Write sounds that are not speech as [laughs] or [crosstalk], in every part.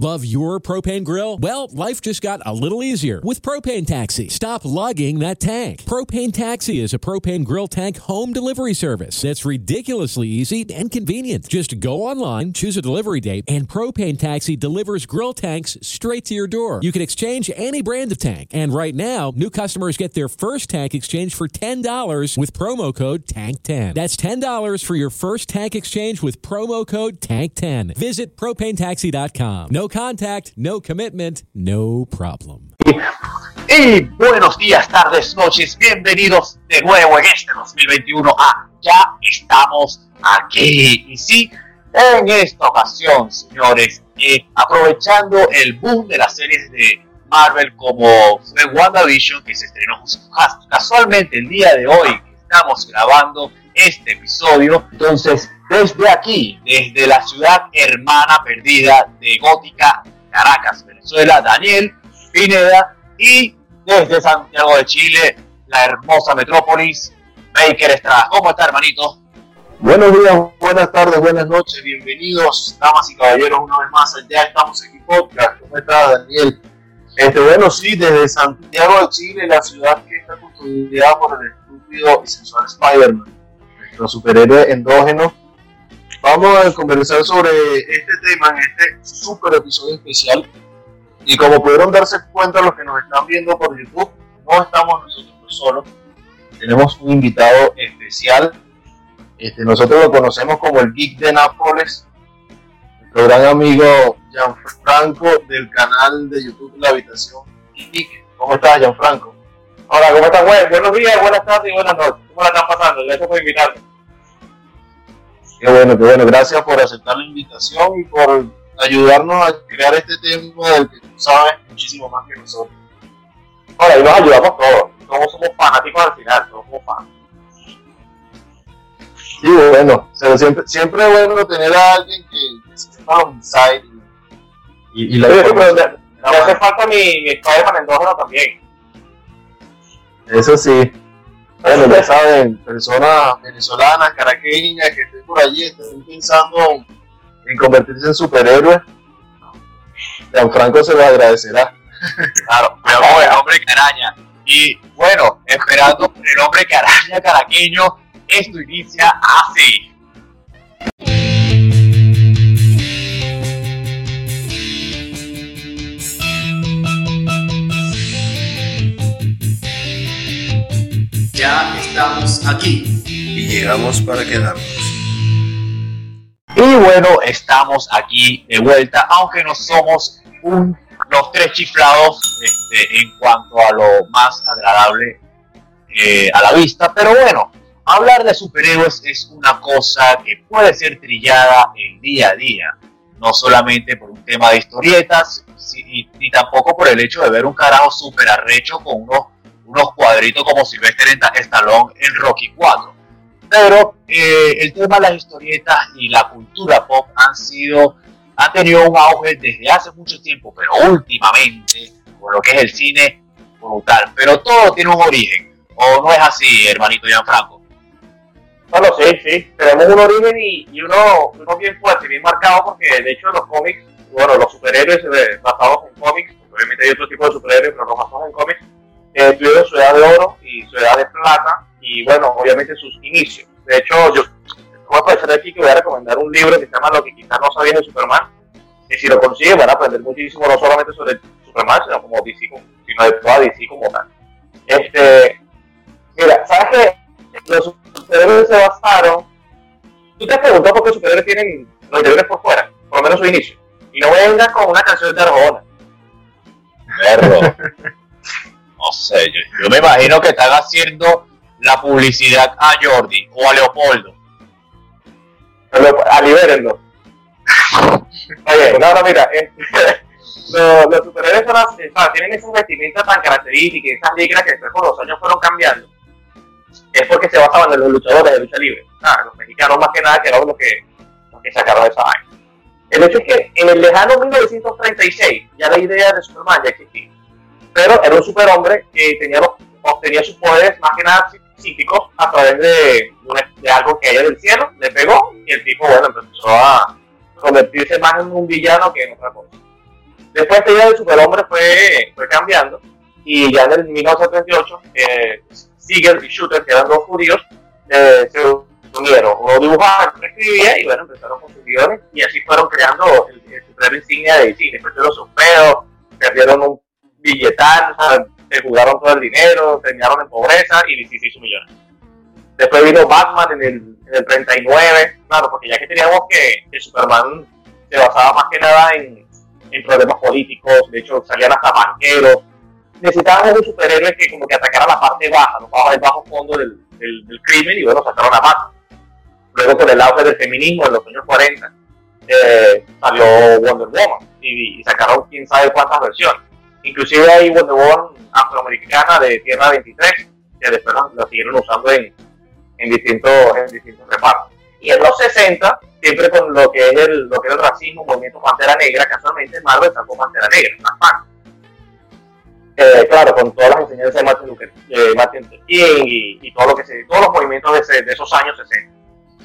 Love your propane grill? Well, life just got a little easier with Propane Taxi. Stop lugging that tank. Propane Taxi is a propane grill tank home delivery service that's ridiculously easy and convenient. Just go online, choose a delivery date, and Propane Taxi delivers grill tanks straight to your door. You can exchange any brand of tank. And right now, new customers get their first tank exchange for $10 with promo code TANK10. That's $10 for your first tank exchange with promo code TANK10. Visit propanetaxi.com. No contact, no commitment, no problem. Y buenos días, tardes, noches, bienvenidos de nuevo en este 2021 a Ya estamos aquí. Y sí, en esta ocasión, señores, eh, aprovechando el boom de las series de Marvel como fue WandaVision que se estrenó casualmente el día de hoy estamos grabando este episodio. Entonces, desde aquí, desde la ciudad hermana perdida de Gótica, Caracas, Venezuela, Daniel Pineda y desde Santiago de Chile, la hermosa metrópolis, Baker Estrada. ¿Cómo está, hermanito? Buenos días, buenas tardes, buenas noches, bienvenidos, damas y caballeros, una vez más. Ya estamos mi podcast. ¿Cómo está, Daniel? Este, bueno, sí, desde Santiago de Chile, la ciudad que está custodiada por el estúpido y sensual Spider-Man, nuestro superhéroe endógeno. Vamos a conversar sobre este tema en este super episodio especial. Y como pudieron darse cuenta los que nos están viendo por YouTube, no estamos nosotros solos. Tenemos un invitado especial. Este, nosotros lo conocemos como el Geek de Nápoles, nuestro gran amigo Gianfranco del canal de YouTube La Habitación Geek. ¿Cómo estás, Gianfranco? Hola, ¿cómo estás? Bueno, buenos días, buenas tardes y buenas noches. ¿Cómo la están pasando? Gracias por invitarme. Qué bueno, qué bueno. Gracias por aceptar la invitación y por ayudarnos a crear este tema del que tú sabes muchísimo más que nosotros. Ahora, y nos ayudamos todos. Todos somos fanáticos al final, todos somos fans. Sí, bueno, siempre, siempre es bueno tener a alguien que, que se sepa un site y, y, la sí, pero me, me hace falta mi, mi Spider-Man endógeno también. Eso sí. Bueno, ya saben, personas venezolanas, caraqueñas que estén por allí, estén pensando en convertirse en superhéroes, Gianfranco se lo agradecerá. [laughs] Claro, pero el hombre que araña. Y bueno, esperando el hombre que araña caraqueño, esto inicia así. Ya estamos aquí y llegamos para quedarnos. Y bueno, estamos aquí de vuelta, aunque no somos un, los tres chiflados este, en cuanto a lo más agradable eh, a la vista, pero bueno, hablar de superhéroes es una cosa que puede ser trillada en día a día, no solamente por un tema de historietas, ni, tampoco por el hecho de ver un carajo super arrecho con unos, unos cuadritos como Sylvester Stallone en Rocky 4 pero eh, el tema de las historietas y la cultura pop han sido han tenido un auge desde hace mucho tiempo, pero últimamente, con lo que es el cine brutal. Pero todo tiene un origen, ¿o no es así, hermanito Gianfranco? Bueno, sí, sí, tenemos un origen y, uno bien fuerte, bien marcado, porque de hecho los cómics, bueno, los superhéroes eh, basados en cómics, obviamente hay otro tipo de superhéroes, pero los basados en cómics, eh, tuvieron su edad de oro y su edad de plata, y bueno, obviamente sus inicios. De hecho, yo voy a aprovechar aquí que voy a recomendar un libro que se llama Lo que quizás no sabías de Superman, que si lo consigues van a aprender muchísimo, no solamente sobre Superman, sino como DC, sino de toda DC como tal. Este, mira, ¿sabes qué? Los superhéroes se basaron. Tú te has preguntado por qué los superhéroes tienen los interiores por fuera, por lo menos su inicio. Y no vengas con una canción de Arjona. Perro. [laughs] no sé, yo, yo me imagino que están haciendo la publicidad a Jordi o a Leopoldo. A libérenlo. [laughs] Oye, no, no, mira, eh, [laughs] los, los superhéroes son o sea, tienen esas vestimentas tan características, esas ligras que después con los años fueron cambiando. Es porque se basaban en los luchadores de lucha libre. Los mexicanos más que nada que eran los que, los que sacaron esa vaina. El hecho es que en el lejano 1936 ya la idea de Superman ya existía. Pero era un superhombre que tenía los, obtenía sus poderes más que nada psíquicos a través de, una- de algo que caía del cielo, le pegó y el tipo, bueno, empezó a convertirse más en un villano que en otra cosa. Después esta idea del superhombre fue, fue cambiando y ya en el 1938 eh, Seeger y Shooter, que eran dos judíos, eh, se unieron. Uno dibujaba, otro escribía y bueno, empezaron con sus guiones y así fueron creando el, el insignia de DC. Después de los pedos, perdieron un billetal, o sea, se jugaron todo el dinero, terminaron en pobreza y DC se hizo millones. Después vino Batman en el, en el 39, claro, porque ya que teníamos que, que Superman se basaba más que nada en, en problemas políticos, de hecho salían hasta banqueros, necesitaban un superhéroe que como que atacara la parte baja, no bajo, el bajo fondo del, del, del, crimen y bueno, sacaron a Batman. Luego con el auge del feminismo en los años 40 eh, salió Wonder Woman y, y, sacaron quién sabe cuántas versiones. Inclusive hay Wonder Woman afroamericana de Tierra 23 que después la, siguieron usando en, en, distintos, en distintos repartos. Y en los 60, siempre con lo que es el, lo que es el racismo, movimiento Pantera Negra, casualmente Marvel sacó Pantera Negra, más eh, claro, con todas las enseñanzas de Martin Luther, eh, Martin King y, y, todo lo que se, todos los movimientos de, ese, de, esos años 60.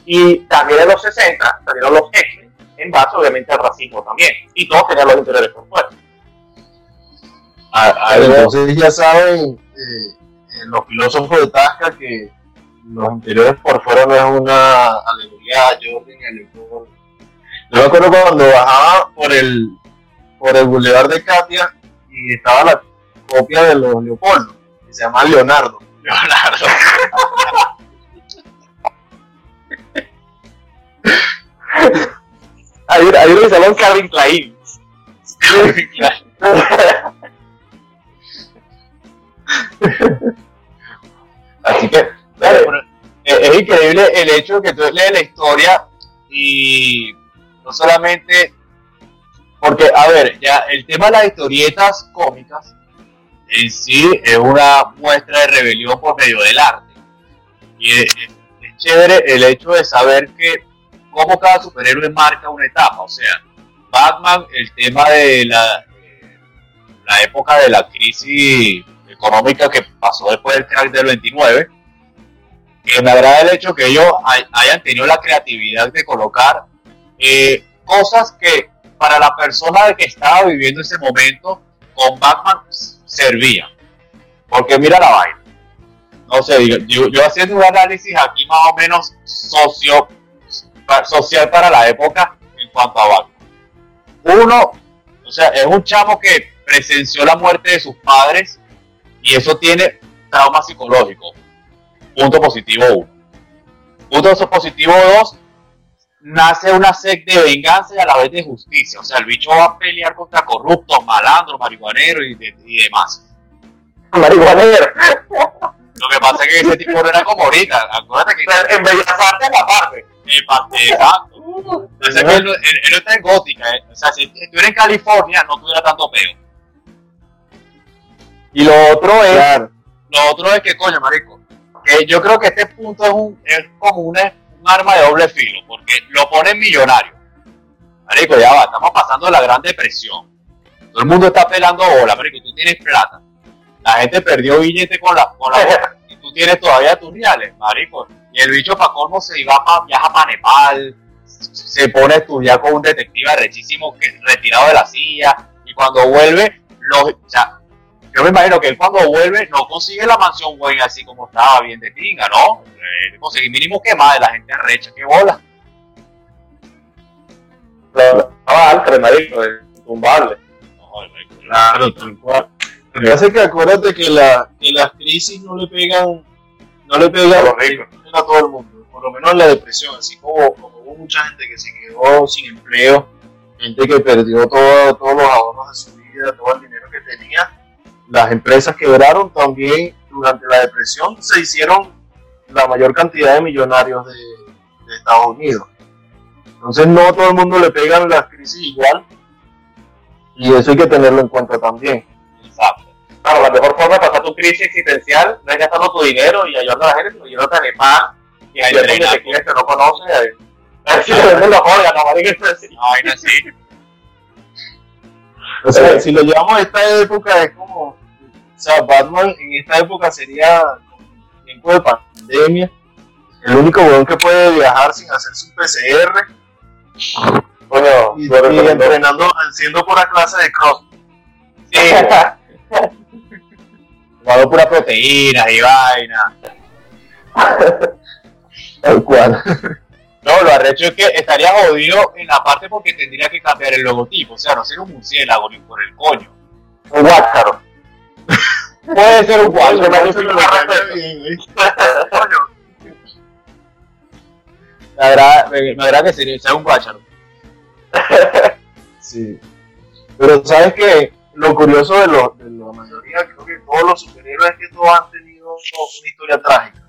Y también en los 60 salieron los X-Men, en base obviamente al racismo también. Y todos tenían los interiores por fuera. Entonces ya saben, eh, los filósofos de Tasca, que los interiores por fuera no es una alegoría a Jordan y a Leopoldo. Yo me acuerdo cuando bajaba por el, por el Boulevard de Katia y estaba la copia de los Leopoldo, que se llama Leonardo. Leonardo. hay, hay uno que se llama Calvin Klein. [laughs] Así que claro, es increíble el hecho de que tú lees la historia y no solamente porque, a ver, ya el tema de las historietas cómicas en sí es una muestra de rebelión por medio del arte. Y es, es chévere el hecho de saber que cómo cada superhéroe marca una etapa. O sea, Batman, el tema de la, la época de la crisis económica que pasó después del crack del 29, que me agrada el hecho que ellos hayan tenido la creatividad de colocar eh, cosas que para la persona que estaba viviendo ese momento con Batman servían. Porque mira la vaina. No sé, yo, yo haciendo un análisis aquí más o menos socio, social para la época en cuanto a Batman. Uno, o sea, es un chamo que presenció la muerte de sus padres y eso tiene trauma psicológico. Punto positivo 1. Punto positivo 2. Nace una sed de venganza y a la vez de justicia. O sea, el bicho va a pelear contra corruptos, malandros, marihuaneros y, de, y demás. Marihuanero. Lo que pasa es que ese tipo no era como ahorita. Acuérdate que. En Bellas Artes, la parte. En parte, exacto. O sea, que él, él, él, no está en gótica. ¿eh? O sea, si estuviera en California, no tuviera tanto peo. Y lo otro es. Claro. Lo otro es que, coño, marico. Que yo creo que este punto es, un, es como una, un arma de doble filo. Porque lo ponen millonario. Marico, ya va. Estamos pasando la gran depresión. Todo el mundo está pelando bola, marico. Tú tienes plata. La gente perdió billete con la, con la [laughs] y tú tienes todavía tus reales, marico. Y el bicho para colmo se iba pa, viaja para Nepal, se pone a estudiar con un detective rechísimo que retirado de la silla y cuando vuelve, lo, o sea, yo me imagino que él cuando vuelve no consigue la mansión güey así como estaba bien de pinga, ¿no? Eh, conseguir mínimo que más de la gente arrecha, que bola. Estaba alto, marico, tumbable. No, marico, claro, tal cual. Lo que pasa es que acuérdate que, la, que las crisis no le pegan, no le pegan a todo el mundo, por lo menos la depresión, así como, como, hubo mucha gente que se quedó sin empleo, gente que perdió todo, todos los ahorros de su vida, todo el dinero que tenía, las empresas quebraron también durante la depresión, se hicieron la mayor cantidad de millonarios de, de Estados Unidos. Entonces no a todo el mundo le pegan las crisis igual y eso hay que tenerlo en cuenta también. Exacto. Claro, la mejor forma de pasar tu crisis existencial no es gastando tu dinero y ayudando a la gente, sino yéndote a Nepal y ahí hay detectives que no conoces. A ver si te venden los órganos. Ay, no, sí. O sea, si lo llevamos a esta época, es como. O sea, Batman en esta época sería tiempo de pandemia. El único weón que puede viajar sin hacerse un PCR. Coño, Y, entrenando, haciendo pura clase de cross. Sí, [laughs] Jugando pura proteínas y vaina. Tal cual. No, lo arrecho es que estaría jodido en la parte porque tendría que cambiar el logotipo. O sea, no ser un murciélago ni por el coño. Un guácaro. Puede ser un Eso me agrada, me, me agrada que sería, sea un guacharo. Sí. Pero sabes que lo curioso de, lo- de la mayoría, creo que todos los superhéroes es que todos han tenido una historia trágica.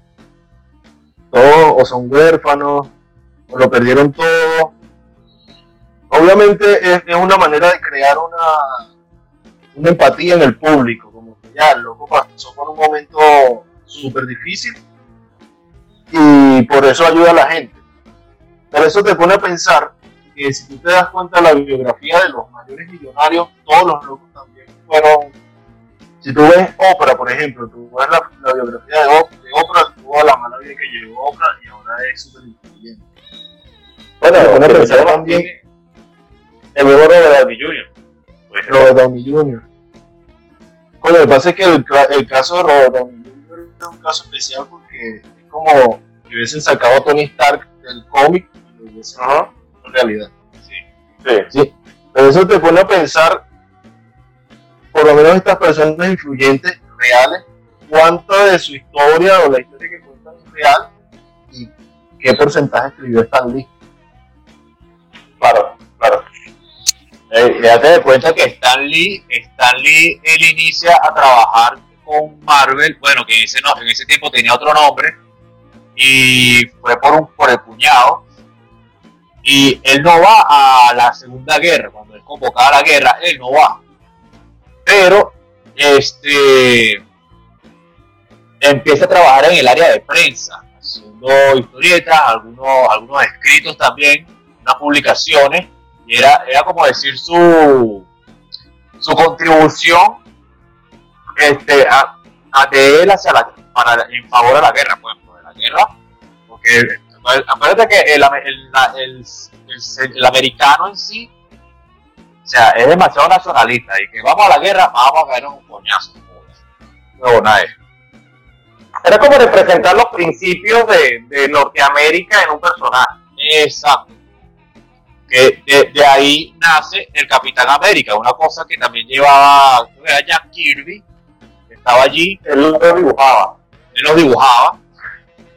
Todos o son huérfanos, lo perdieron todo. Obviamente es, una manera de crear una, una empatía en el público, como que ya el loco pasó por un momento súper difícil y por eso ayuda a la gente. Pero eso te pone a pensar que si tú te das cuenta de la biografía de los mayores millonarios, todos los locos también fueron. Si tú ves Oprah, por ejemplo, tú ves la, biografía de, de Oprah, toda la mala vida que llevó Oprah y ahora es súper inteligente. Bueno, Te pone a pero pensar ya también El nuevo Robert Downey Jr. Pues, Robert Downey Jr. Bueno, lo que pasa es que el, el caso de Robert Downey Jr. es un caso especial porque es como que hubiesen sacado a Tony Stark del cómic y lo hubiesen en realidad. Sí. Sí, pero eso te pone a pensar, por lo menos estas personas influyentes, reales, cuánta de su historia o la historia que cuentan es real y qué porcentaje escribió Stan Lee. Claro, claro. Eh, date de cuenta que Stan Lee, Stan Lee, él inicia a trabajar con Marvel, bueno, que en ese, no, en ese tiempo tenía otro nombre, y fue por, un, por el cuñado, y él no va a la Segunda Guerra, cuando es convocada a la guerra, él no va. Pero, este, empieza a trabajar en el área de prensa, haciendo historietas, algunos, algunos escritos también, unas publicaciones, y era, era como decir su, su contribución este, a, a de él hacia la, para, en favor de la guerra, pues, de la guerra, porque pues, acuérdate que el, el, el, el- americano en sí, o sea, es demasiado nacionalista, y que vamos a la guerra, vamos a caer un coñazo. No, nada. Era como representar los principios de, de Norteamérica en un personaje. Exacto. Que de, de ahí nace el Capitán América, una cosa que también llevaba era Jack Kirby, que estaba allí, Él lo dibujaba. él lo dibujaba,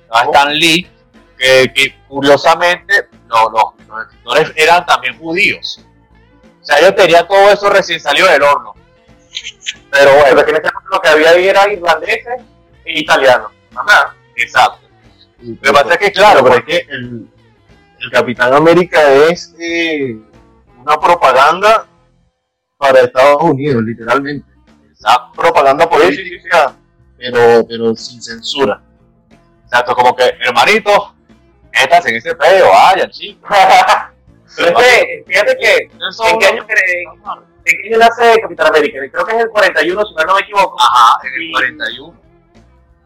estaba Stan Lee, que, que curiosamente los, los- los escritores eran también judíos. O sea, ellos tenían todo eso recién salido del horno. Pero bueno, porque en ese momento lo que había ahí era irlandeses italianos. Ajá. Exacto. Lo que pasa es que, claro, pero es que el, el Capitán América es eh, una propaganda para Estados Unidos, literalmente. exacto, Propaganda política, pero, pero sin censura. exacto, como que, hermanito, estás en ese pedo, vaya, chicos. [laughs] Pero es que, fíjate que, ¿en qué año creen? ¿En qué año nace Capitán América? Creo que es el 41, si no me equivoco. Ajá, en el Sí. 41.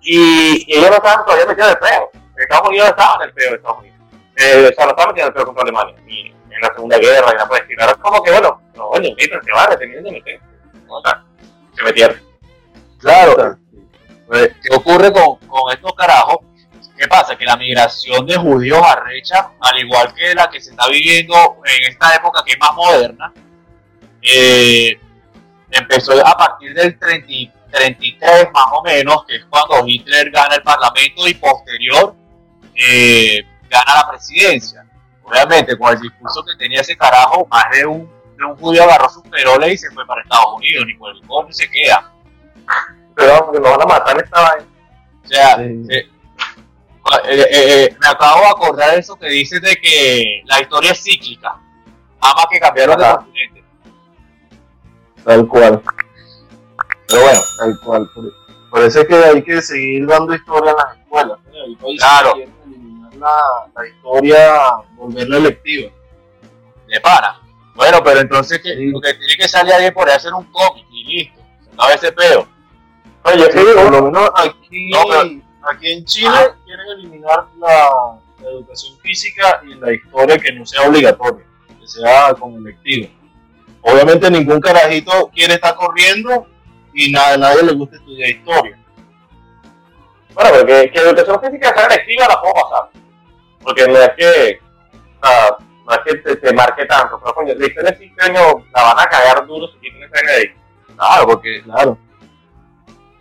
Y, y ellos no estaban todavía metidos en el peo. Estados Unidos estaba en el peo de Estados Unidos. Eh, o sea, no estaban metidos en el peo contra Alemania. Ni en la Segunda Guerra, y nada por el estilo. Era como que, bueno, no, bueno, métanse, vale, tenían de meter. O sea, se metieron. Claro. Pues, ¿Qué ocurre con, con estos carajos? ¿Qué pasa? Que la migración de judíos arrecha, al igual que la que se está viviendo en esta época que es más moderna, eh, empezó a partir del 30 y 33 más o menos, que es cuando Hitler gana el Parlamento y posterior eh, gana la presidencia. Obviamente, con el discurso que tenía ese carajo, más de un, de un judío agarró sus peroles y se fue para Estados Unidos, ni por el coño se queda. Pero vamos, que nos van a matar esta vaina. O sea, Sí. eh, eh, eh, me acabo de acordar de eso que dices de que la historia es cíclica. Ama que cambiaron de Ajá. continente. Tal cual, Pero bueno, tal cual. Por, por eso es que hay que seguir dando historia en las escuelas. países Claro. eliminar la, la historia, volverla electiva. de pana. Bueno, pero entonces que, lo que tiene que salir alguien por ahí a hacer un cómic y listo. No ese peo. Oye, Sí, sí, por lo menos aquí, No, pero- aquí en Chile quieren eliminar la, la educación física y la historia que no sea obligatoria. que sea con electivo. Obviamente ningún carajito quiere estar corriendo y nada, nadie le gusta estudiar historia. Bueno, porque que educación física sea electiva la puedo pasar. Porque no es que, o no es que te, marque tanto, pero coño, la historia sí coño, la van a cagar duro si tienes ahí. Claro, porque, claro.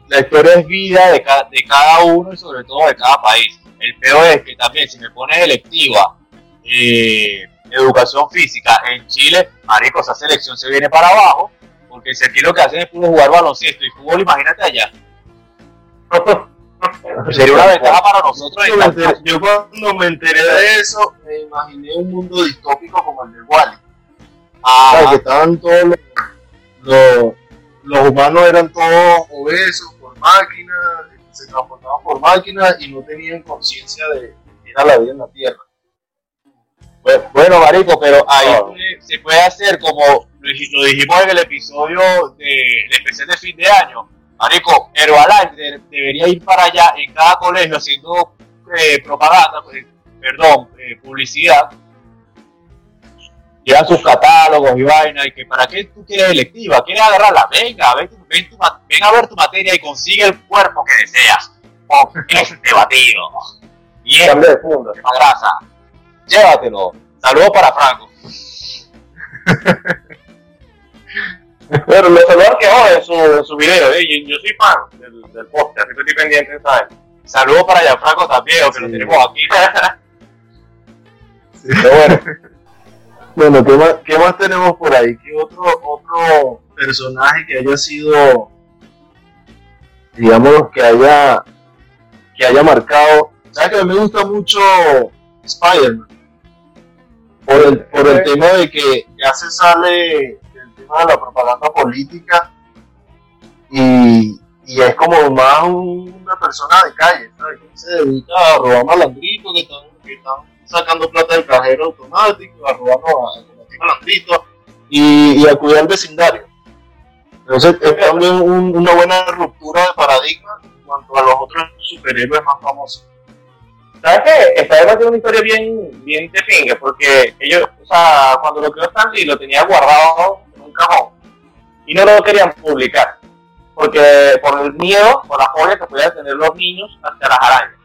La historia es vida de, ca- de cada uno y sobre todo de cada país. El peor es que también si me pones electiva eh, educación física en Chile, marico, esa selección se viene para abajo, porque si aquí lo que hacen es puro jugar baloncesto y fútbol, imagínate allá. [laughs] Sería una ventaja para nosotros. Yo, yo cuando me enteré de eso, me imaginé un mundo distópico como el de Wally. Ah, que estaban todos los, los, los humanos eran todos obesos por máquinas, se transportaban por máquinas y no tenían conciencia de que era la vida en la Tierra. Bueno, bueno, marico, pero ahí Ah. se puede hacer como lo dij- lo dijimos en el episodio del especial de fin de año. Marico, Herbalife de- debería ir para allá en cada colegio haciendo eh, propaganda, pues, perdón, eh, publicidad. Llevan sus catálogos y vaina, y que para qué tú quieres electiva, quieres agarrarla, venga, ven, tu- ven, tu ma- ven a ver tu materia y consigue el cuerpo que deseas. Con este batido. Bien, Cambio de grasa. Llévatelo. Saludos para Franco. [laughs] Pero lo saludan que hoy en su, en su video, ¿eh? yo, yo soy fan del, del podcast, siempre estoy pendiente, ¿sabes? Saludos para Gianfranco también, que lo Sí. tenemos aquí. Pero bueno, bueno ¿qué, más, qué más tenemos por ahí? ¿Qué otro, otro personaje que haya sido, digamos, que haya, que haya marcado? ¿Sabes que a mí me gusta mucho Spider-Man? Por el, por el tema de que ya se sale tema de la propaganda política y, y es como más un- una persona de calle, ¿sabes? Se dedica a robar malandritos que están, que están sacando plata del cajero automático, a robar malandritos y, y a cuidar el vecindario. Entonces es también un- una buena ruptura de paradigma en cuanto a los otros superhéroes más famosos. ¿Sabes qué? Spider-Man tiene una historia bien, bien de porque ellos, o sea, cuando lo creó Stan Lee lo tenía guardado un cajón y no lo querían publicar, porque por el miedo, por la fobia que podían tener los niños hacia las arañas.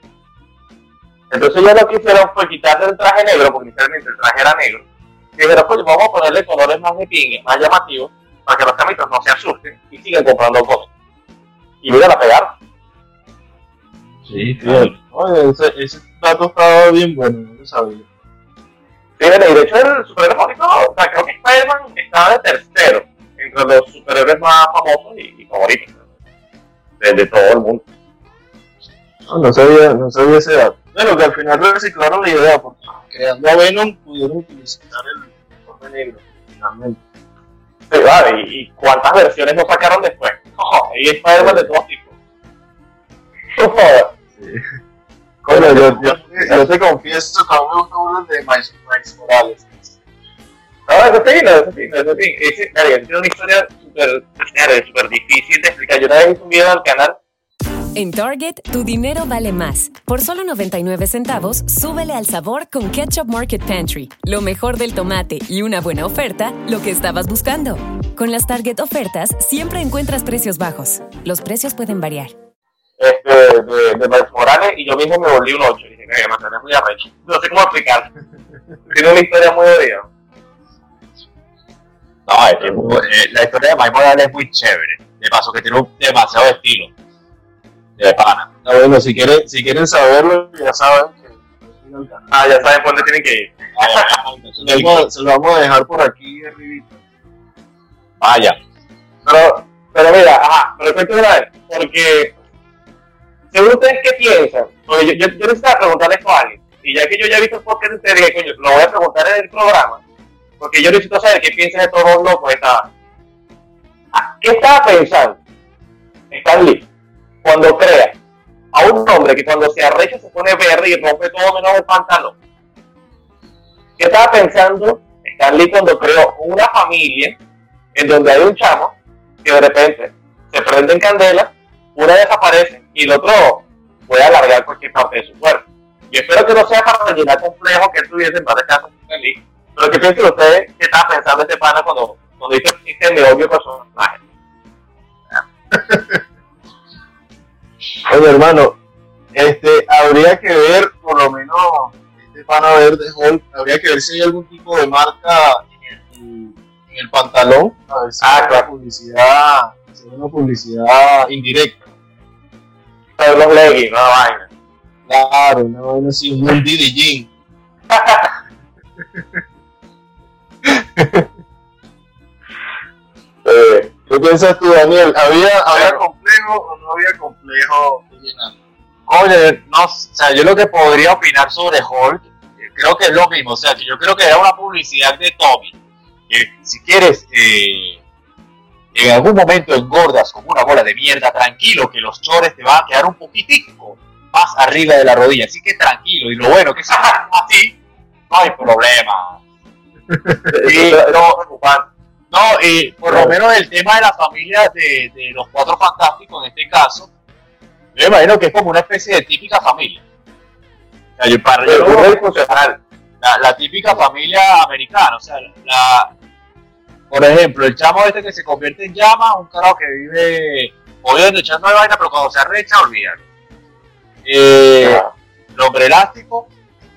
Entonces ellos lo que hicieron fue quitarle el traje negro, porque inicialmente el traje era negro, y dijeron, pues vamos a ponerle colores más de pingue, más llamativos, para que los chamitos no se asusten y sigan comprando cosas. Y mira, la pegaron. Sí, Oye, ese, ese dato estaba bien bueno, no lo sabía. Sí, y de hecho el superhéroe favorito, o sea, creo que Spider-Man estaba de tercero entre los superhéroes más famosos y, y favoritos de, de todo el mundo. No, no sabía, no sabía ese dato. Bueno, que al final reciclaron la idea, porque creando a Venom pudieron utilizar el uniforme negro, finalmente. Sí, vale, y, y cuántas versiones nos sacaron después. No, y Spider-Man de todos tipos. No jodas. [laughs] Bueno, yo, yo, yo te confieso que a mí me gusta uno de Miles Morales. No, eso sí, no, eso sí, no, eso sí. Ese, claro, tiene una historia súper súper difícil de explicar. Yo una vez hice un video al canal En Target, tu dinero vale más. Por solo 99 centavos, súbele al sabor con Ketchup Market Pantry. Lo mejor del tomate y una buena oferta, lo que estabas buscando. Con las Target ofertas, siempre encuentras precios bajos. Los precios pueden variar. este, de, de Miles Morales y yo mismo me volví un 8. Y dije, que me muy arrecho. No sé cómo explicar. [laughs] Tiene una historia muy odiosa. No, eh, la historia de Mike Morales es muy chévere. De paso que tiene un demasiado estilo. De pana. Ah, bueno, si quieren, si quieren saberlo, ya saben que Ah, ya saben por dónde tienen que ir. se lo, vamos, se lo vamos a dejar por aquí arribita. Vaya. Pero, pero mira, ajá, pero cuento una vez, porque según ustedes qué piensan, porque yo, yo, yo necesitaba preguntarle esto a alguien, y ya que yo ya he visto el podcast ustedes, dije, coño, lo voy a preguntar en el programa, porque yo necesito saber qué piensan de todos los locos esta Ah, ¿Qué estaba pensando Stan Lee cuando crea a un hombre que cuando se arrecha se pone verde y rompe todo menos el pantalón? ¿Qué estaba pensando Stan Lee cuando creó una familia en donde hay un chamo que de repente se prende en candela, una desaparece y el otro puede alargar cualquier parte de su cuerpo? Yo espero que no sea para llenar complejo que él tuviese en varias casas Stan Pero ¿qué piensan ustedes que estaba pensando este pana cuando, cuando dice existe mi obvio personaje? [laughs] Oye, hermano, este, habría que ver, por lo menos, este pana verde Hulk, habría que ver si hay algún tipo de marca en el, en el pantalón, a ver si Ah, hay claro. publicidad, si hay una publicidad indirecta. Pero los leggings, una vaina. Claro, una vaina así, un Jean. [laughs] Eh, ¿Qué piensas tú, Daniel? ¿Había, ¿Había complejo o no había complejo? Oye, no, o sea, yo lo que podría opinar sobre Hulk, eh, creo que es lo mismo, o sea, que yo creo que era una publicidad de Tommy, que si quieres, eh, en algún momento engordas como una bola de mierda, tranquilo, que los chores te van a quedar un poquitico más arriba de la rodilla, así que tranquilo, y lo bueno que si así, no hay problema. Sí, no, y por lo menos el tema de la familia de, de los cuatro fantásticos en este caso, yo me imagino que es como una especie de típica familia. O sea, yo, para, la, la típica familia americana, o sea, la, por ejemplo, el chamo este que se convierte en llama, un carajo que vive jodiendo, echando de vaina, pero cuando se arrecha, olvídalo. Eh, el hombre elástico,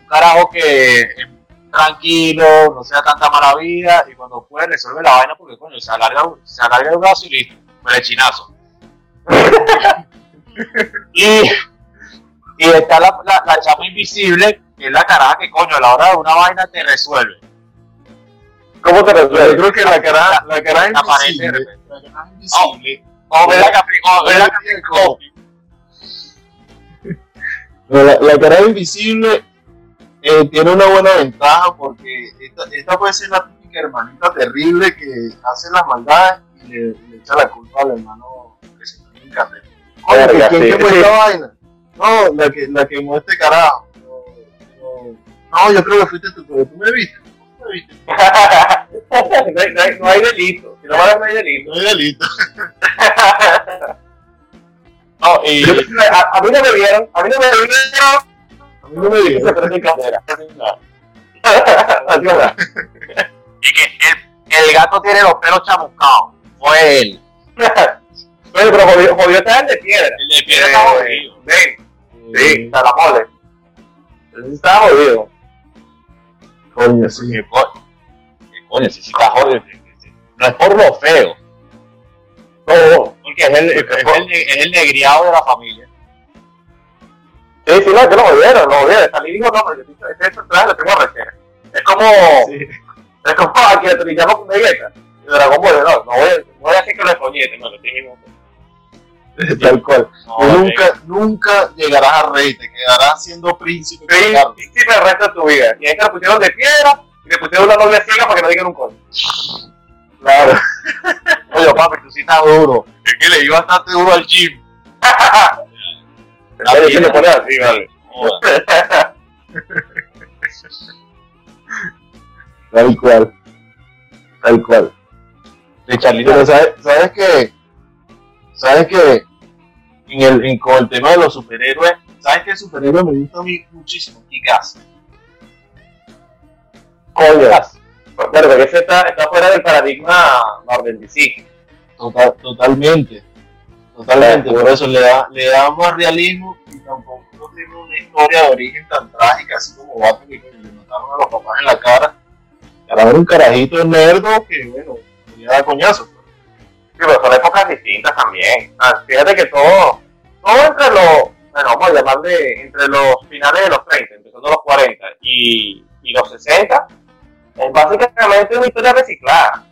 un carajo que es tranquilo, no sea tanta mala vida, y cuando puede resuelve la vaina porque coño, se alarga, se alarga el brazo y listo, chinazo. [laughs] y, y está la, la, la chama invisible, que es la caraja que coño, a la hora de una vaina te resuelve. ¿Cómo te Yo resuelves? creo que la cara, la cara Te aparece de invisible, la invisible, O ve la Capri, o ve la Capri la, la cara invisible eh, tiene una buena ventaja porque esta, esta puede ser la típica hermanita terrible que hace las maldades y le, le echa la culpa al hermano que se está en candela. Oye, ¿quién sí, quemó sí. esta vaina? No, la que, la quemó este carajo. No, no, no, yo creo que fuiste tú, pero tú me viste. Tú me viste. [laughs] no, hay, no hay- no hay delito. Si no hay delito. No hay delito. [laughs] No, y, Yo- a, a mí no me vieron, a mí no me vieron. No me es. [laughs] y que el, el gato tiene los pelos chamuscados. Fue él. [laughs] Bueno, pero jodió, jodió está el de piedra. El de piedra está jodido. Ven, sí, está la mole. Ese Está jodido. Coño, sí. Que co- que coño, si sí está jodido. No es por lo feo, No, porque es el, es el, es el negriado de la familia. Sí, sí, no, que lo jodieron, lo jodieron. Salí dijo, no, pero yo este personaje lo tengo rechera. Es como, Sí. es como a quien utilizamos con Vegeta. Y Dragon Ball, no, no voy, a- no voy a hacer que lo escoñete, no, lo mismo. Tal cual. No, nunca, nunca llegarás a rey, te quedarás siendo príncipe. Sí, el resto de tu vida. Y ahí te lo pusieron de piedra y le pusieron una novia ciega para que no digan un coño. Claro. [laughs] Oye, papi, tú sí estás duro. Es que le di bastante duro al gym. [laughs] Le pone así, vale. Tal cual. Tal cual. De Charlita. Pero sabes, sabes que, sabes que en el, en- con el tema de los superhéroes, sabes que el superhéroe me gusta a mí muchísimo, Kikas. Coño. Claro, porque ese está, está fuera del paradigma Marvel DC. Total, totalmente. Totalmente. Por eso le da, le da más realismo y tampoco no tiene una historia de origen tan trágica, así como Batman que coño, le mataron a los papás en la cara. Era un carajito nerdo que, bueno, quería dar coñazos. Sí, pero son épocas distintas también. Ah, fíjate que todo, todo entre los, bueno, vamos a entre los finales de los 30, empezando los 40 y, y los 60, es básicamente una historia reciclada.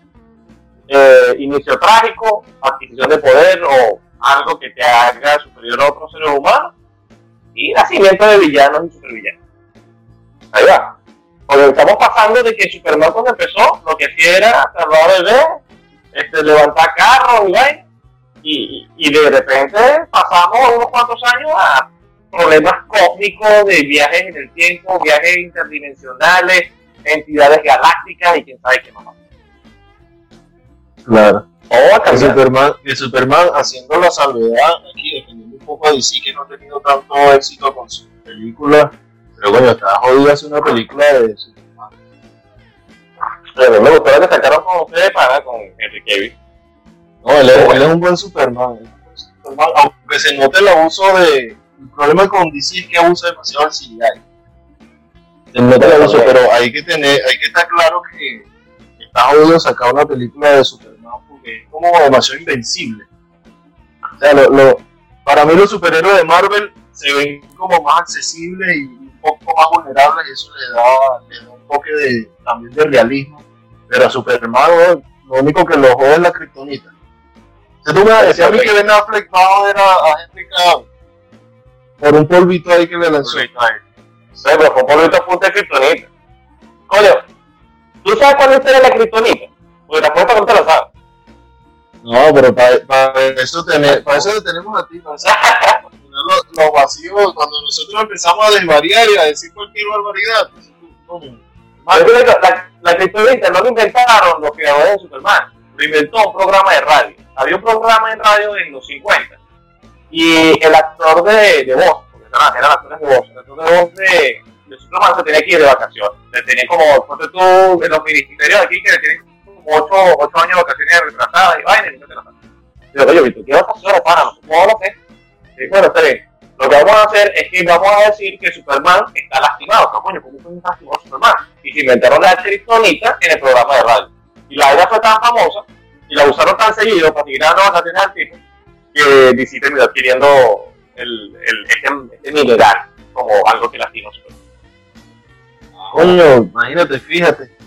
Eh, inicio trágico, adquisición de poder o algo que te haga superior a otros seres humanos y nacimiento de villanos y supervillanos. Ahí va. Porque estamos pasando de que Superman cuando empezó, lo que hacía era salvar bebés, este, levantar carros y, y de repente pasamos unos cuantos años a problemas cósmicos de viajes en el tiempo, viajes interdimensionales, entidades galácticas y quién sabe qué más. Claro. Ha Que cambiado. Superman, haciendo la salvedad aquí, defendiendo un poco a DC que no ha tenido tanto éxito con sus películas, pero bueno, estaba jodido hacer una película de Superman. Pero me gustó lo que sacaron con ustedes para con Henry Cavill. No, él es, él es un buen Superman. Superman, Aunque se note el abuso de. El problema con DC es que abusa demasiado del CGI. Se nota el abuso, pero hay que tener, hay que estar claro que está jodido sacar una película de Superman es como demasiado invencible. O sea, lo, lo- para mí los superhéroes de Marvel se ven como más accesibles y un poco más vulnerables y eso le da, le da un toque de, también de realismo. Pero a Superman lo único que lo jode es la kriptonita. Si tú me decías a mí que Ben Affleck va a joder a, a Cavill por un polvito ahí que le lanzó. Sí, pero fue por ahorita punta de Kryptonita. Coño, ¿tú sabes cuál es la Kryptonita? Porque que no te la sabes. No, pero para, eso, tener, para eso tenemos a ti, para [laughs] los, los vacíos. Cuando nosotros empezamos a desvariar y a decir cualquier barbaridad, pues, coño, Yo creo que la, la Kryptonita no lo inventaron los creadores de Superman, lo inventó un programa de radio. Había un programa en radio en los 50 y el actor de, de voz, porque eran, eran actores de voz, el actor de voz de, de Superman se tenía que ir de vacaciones. Le tenía como, ponte tú, en los ministerios aquí que le tienen como 8, años de vacaciones retrasadas y vaina, y no las Digo, oye, Víctor, ¿qué vacaciones para? No puedo lo que bueno, está bien. Lo que vamos a hacer es que vamos a decir que Superman está lastimado. ¿No, coño? ¿Cómo fue lastimado Superman? Y se inventaron la kryptonita en el programa de radio. Y la idea fue tan famosa y la usaron tan seguido para tirar las vacaciones al tipo que DC adquiriendo el, el, este, este mineral como algo que lastima Superman. coño, imagínate, fíjate.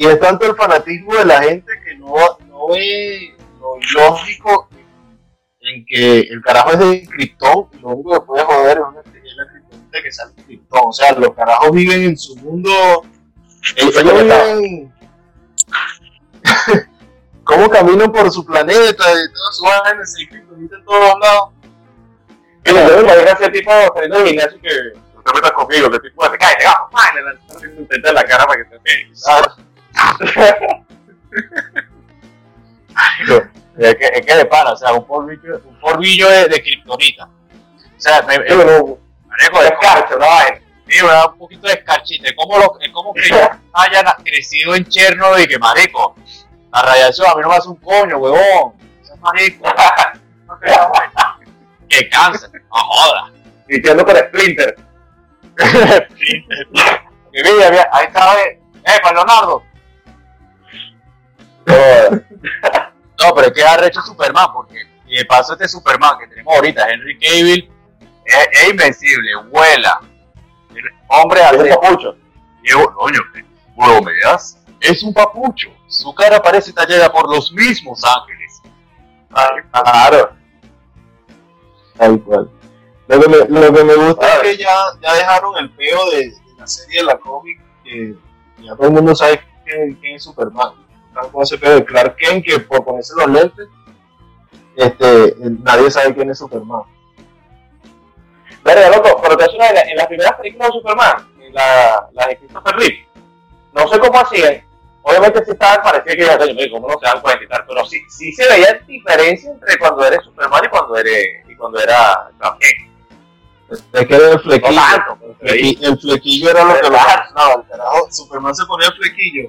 Y es tanto el fanatismo de la gente que no, no ve lo ilógico en que el carajo es de Krypton y lo único que puede joder es una estrella de que sale de Krypton. O sea, los carajos viven en su mundo. Ellos viven. [laughs] ¿Cómo caminan por su planeta y todas sus vainas y Kryptonita en todos lados? Y me imagino ese tipo saliendo del gimnasio que no te metas conmigo, que el tipo te cae, te va, ¡pam! le lanzas la cara para que te pegue. Es que, es que de pana, o sea, un polvillo, un polvillo de, de kriptonita. O sea, me, Yo no, Manejo de escarcha, ¿no? Sí, me da un poquito de escarchita. Es como, lo, es como que ellos [laughs] hayan crecido en Chernobyl y que, marico, la radiación a mí no me hace un coño, huevón. Eso es marico. que cáncer, no joda. diciendo con Splinter. [laughs] Mi vida, ahí está, eh, eh, para Leonardo. No, pero es que arrecho Superman, porque y de paso este Superman que tenemos ahorita, Henry Cavill, es, es invencible, vuela. El hombre Es un hace papucho. Coño. Es un papucho. Su cara parece tallada por los mismos ángeles. Claro. Tal cual. Lo que me, lo que me gusta es que ya, ya dejaron el peo de, de la serie de la cómic, que ya todo el mundo sabe quién es Superman. Están con ese peo de Clark Kent, que por ponerse los lentes, este, nadie sabe quién es Superman. Verga, loco, pero te hace una las- en las primeras películas de Superman, en la, la de Christopher Reeve, no sé cómo hacían, obviamente sí estaban, parecía que pero cómo no se dan cuenta y tal, pero sí, sí se veía diferencia entre cuando eres Superman y cuando eres, y cuando era Clark Kent. Es que era el No flequillo. tanto, pero el flequillo era lo que lo no, el carajo, Superman se ponía el flequillo.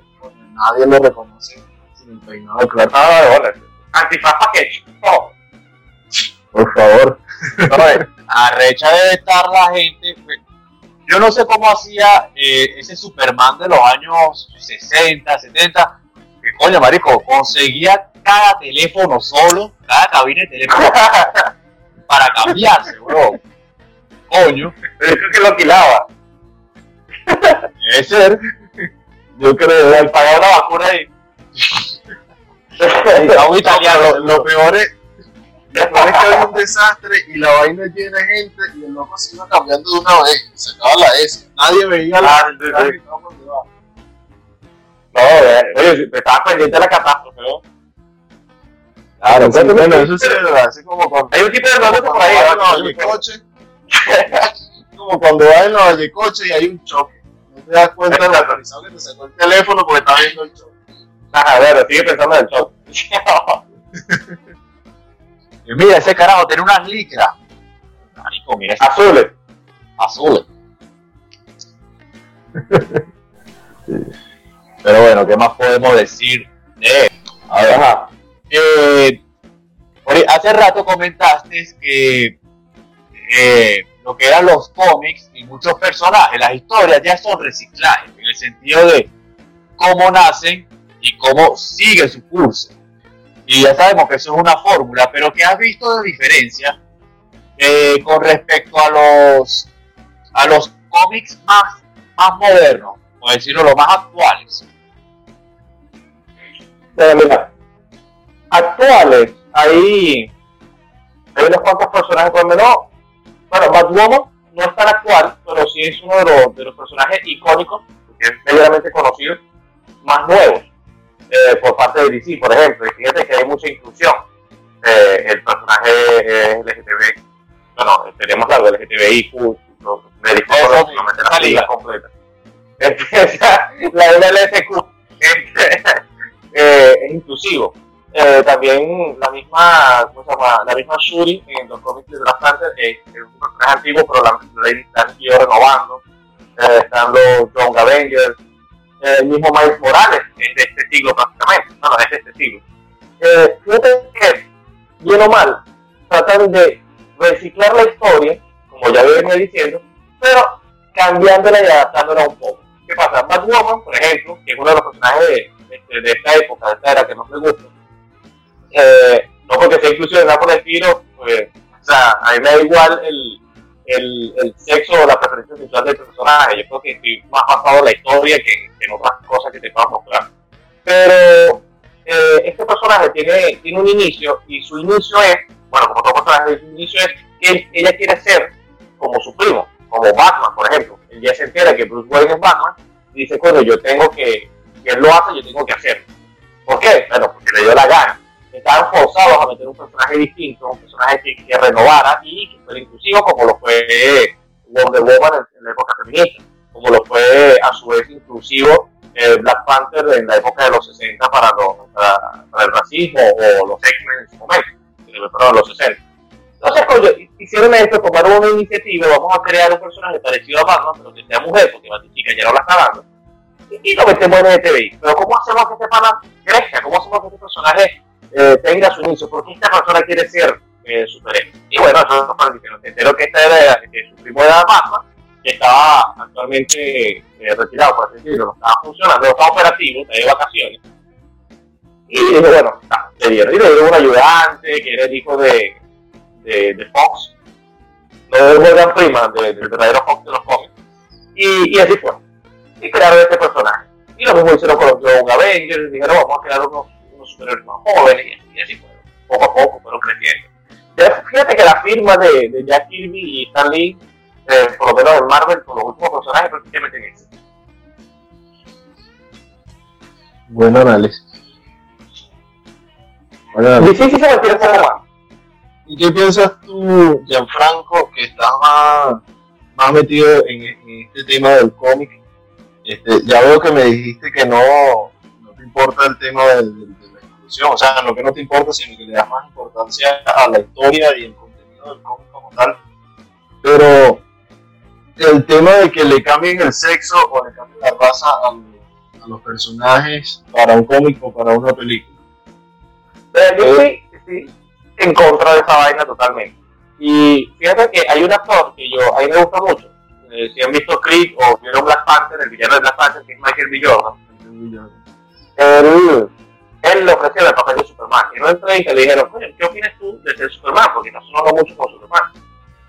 Nadie lo reconoce sin el peinado de Clark. Ah. Antifaz. No, Por favor. [laughs] No, eh, arrecha debe estar la gente. pues, Yo no sé cómo hacía eh, ese Superman de los años 60, 70. Que coño, marico, conseguía cada teléfono solo, cada cabina de teléfono [laughs] para cambiarse, bro. Coño, pero yo creo que lo alquilaba. debe ser. Yo creo. Le pagaba una vacuna ahí. Era un italiano. Lo, lo peor es, lo peor es que había un desastre y la vaina llena de gente y el loco se iba cambiando de una vez. Se acaba la S. Nadie veía la. Ah, sí, sí. No, eh, oye, estaba pendiente de la catástrofe, ¿no? Claro, sí, bueno, eso sí es verdad. Así como cuando, Hay un tipo de cuando por ahí, en ¿no? Nueva Yecoche. [laughs] como cuando vas en Nueva Yecoche y hay un choque. No te das cuenta del autorizado que te sacó el teléfono porque está viendo el choque. Ajá, a ver, sigue pensando en el show. [laughs] Y mira, ese carajo tiene unas licras. Marico, mira ese Azules. azules. [laughs] Pero bueno, ¿qué más podemos decir de él? A ver, eh, hace rato comentaste que eh, lo que eran los cómics y muchos personajes, las historias ya son reciclajes, en el sentido de cómo nacen y cómo sigue su curso. Y ya sabemos que eso es una fórmula, pero ¿qué has visto de diferencia eh, con respecto a los, a los cómics más, más modernos, por decirlo, los más actuales? actuales, hay, hay unos cuantos personajes, por lo menos, bueno, Batwoman no es tan actual, pero sí es uno de los, de los personajes icónicos, que es medianamente conocido, más nuevos, eh, por parte de DC, por ejemplo. Y fíjate que hay mucha inclusión. Eh, el personaje es LGTB, bueno, tenemos algo LGTBIQ, me disculpo, no meter la liga completa. la LGTBIQ [laughs] eh, es inclusivo. Eh, también la misma. La misma Shuri en los cómics de Black Panther eh, es un antiguo, pero la, la, han ido renovando. Eh, están los Young Avengers, eh, el mismo Miles Morales, es de este siglo prácticamente, no, no, es de este siglo. Eh, fíjate que, bien o mal, tratan de reciclar la historia, como ya venía diciendo, pero cambiándola y adaptándola un poco. ¿Qué pasa? Batwoman, por ejemplo, que es uno de los personajes de, de esta época, de esta era que más me gusta, eh, no porque sea inclusión por el tiro, pues, o sea, a mí me da igual el, el, el, sexo o la preferencia sexual del personaje. Yo creo que estoy más basado en la historia que, en otras cosas que te puedan mostrar. Pero eh, este personaje tiene, tiene un inicio y su inicio es, bueno, como todo personaje, su inicio es que ella quiere ser como su primo, como Batman, por ejemplo. Él ya se entera que Bruce Wayne es Batman y dice, bueno, yo tengo que, que él lo hace, yo tengo que hacerlo. ¿Por qué? Bueno, porque le dio la gana estaban forzados a meter un personaje distinto, un personaje que, renovara y que fuera inclusivo, como lo fue Wonder Woman en, la época feminista, como lo fue a su vez inclusivo eh, Black Panther en la época de los 60 para, para, el racismo o los X-Men en su momento, perdón, los 60. Entonces, coño, hicieron esto, tomaron una iniciativa, vamos a crear un personaje parecido a Batman, pero que sea mujer, porque Batichica ya no la está dando, y, lo metemos en el TVI. Pero ¿cómo hacemos que este pana crezca? ¿Cómo hacemos que este personaje eh, tenga su inicio, porque esta persona quiere ser eh, superhéroe. Y bueno, eso es entero que esta era que su primo era Batman, que estaba actualmente eh, retirado, por así decirlo, no estaba funcionando, no estaba operativo, estaba de vacaciones. Y bueno, está, le dieron, y le dieron un ayudante, que era el hijo de, de, de Fox, no de Morgan Freeman, del verdadero Fox de los cómics. Y, y así fue. Y crearon este personaje. Y lo mismo hicieron con los Young Avengers, dijeron, vamos a crear unos superiores más jóvenes y así, fue, poco a poco pero creciendo. Fíjate que la firma de, de Jack Kirby y Stan Lee, eh, por lo menos en Marvel, con los últimos personajes, prácticamente en eso. Buen análisis. Buen análisis. Sí, sí, se más. ¿Y qué piensas tú, Gianfranco, que estás más, más metido en, en este tema del cómic? Este, ya veo que me dijiste que no, no te importa el tema del, del o sea, lo que no te importa, sino que le das más importancia a la historia y el contenido del cómic como tal. Pero el tema de que le cambien el sexo o le cambien la raza a, los personajes para un cómic o para una película. yo sí, sí, en contra de esa vaina totalmente. Y fíjate que hay un actor que yo, a mí me gusta mucho. Eh, si han visto Creed o vieron Black Panther, el villano de Black Panther, que es Michael B. Jordan. Él, él le ofreció el papel de Superman. Y en una entrevista le dijeron, ¿qué opinas tú de ser Superman? Porque está sonando mucho con Superman.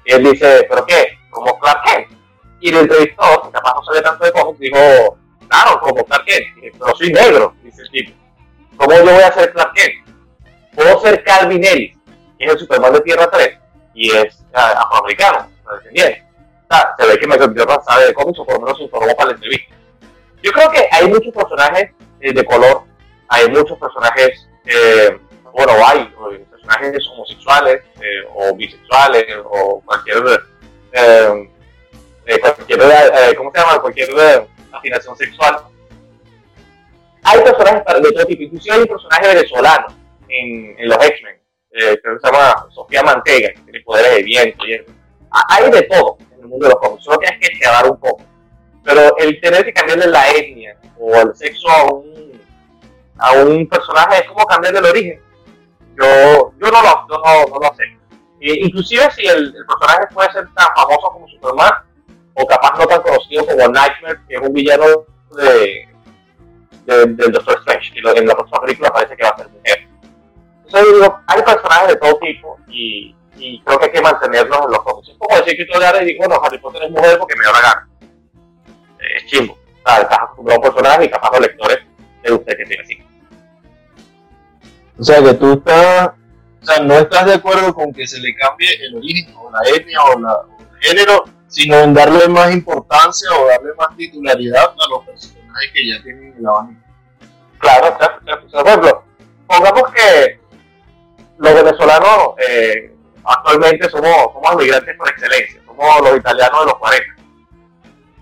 Y él dice, ¿pero qué? ¿Como Clark Kent? Y el entrevistador, que capaz no sabe tanto de cómics, dijo, claro, como Clark Kent. Pero soy negro, dice el tipo. ¿Cómo yo voy a ser Clark Kent? Puedo ser Calvin Ellis, que es el Superman de Tierra 3, y es afroamericano, descendiente. O sea, se ve que Michael Jordan sabe de cómics, o por lo menos se informó para la entrevista. Yo creo que hay muchos personajes eh, de color hay muchos personajes, eh, bueno, hay personajes homosexuales eh, o bisexuales o cualquier, eh, cualquier ¿cómo se llama? Cualquier afinación sexual. Hay personajes de todo tipo, inclusive hay un personaje venezolano en, los X-Men, se llama Sofía Mantega, que tiene poderes de viento y Hay de todo en el mundo de los cómics, solo tienes que quedar un poco. Pero el tener que cambiarle la etnia o el sexo a un, a un personaje es como cambiarle el origen. Yo, yo no, lo, yo no, no lo sé. inclusive si el, el, personaje puede ser tan famoso como Superman, o capaz no tan conocido como Nightmare, que es un villano de, del Doctor Strange, y en la próxima película parece que va a ser mujer. Entonces digo, hay personajes de todo tipo y, y creo que hay que mantenerlos en los cómics. Es como decir que tú le digo, bueno, Harry Potter es mujer porque me da la gana. Eh, es chimbo. O sea, estás acostumbrado a un personaje y capaz los lectores de usted que tiene así. O sea, que tú estás, o sea, no estás de acuerdo con que se le cambie el origen o la etnia o, la, o el género, sino en darle más importancia o darle más titularidad a los personajes que ya tienen el abanico. Claro, claro, claro. Por ejemplo, pongamos que los venezolanos eh, actualmente somos, somos migrantes por excelencia, somos los italianos de los 40.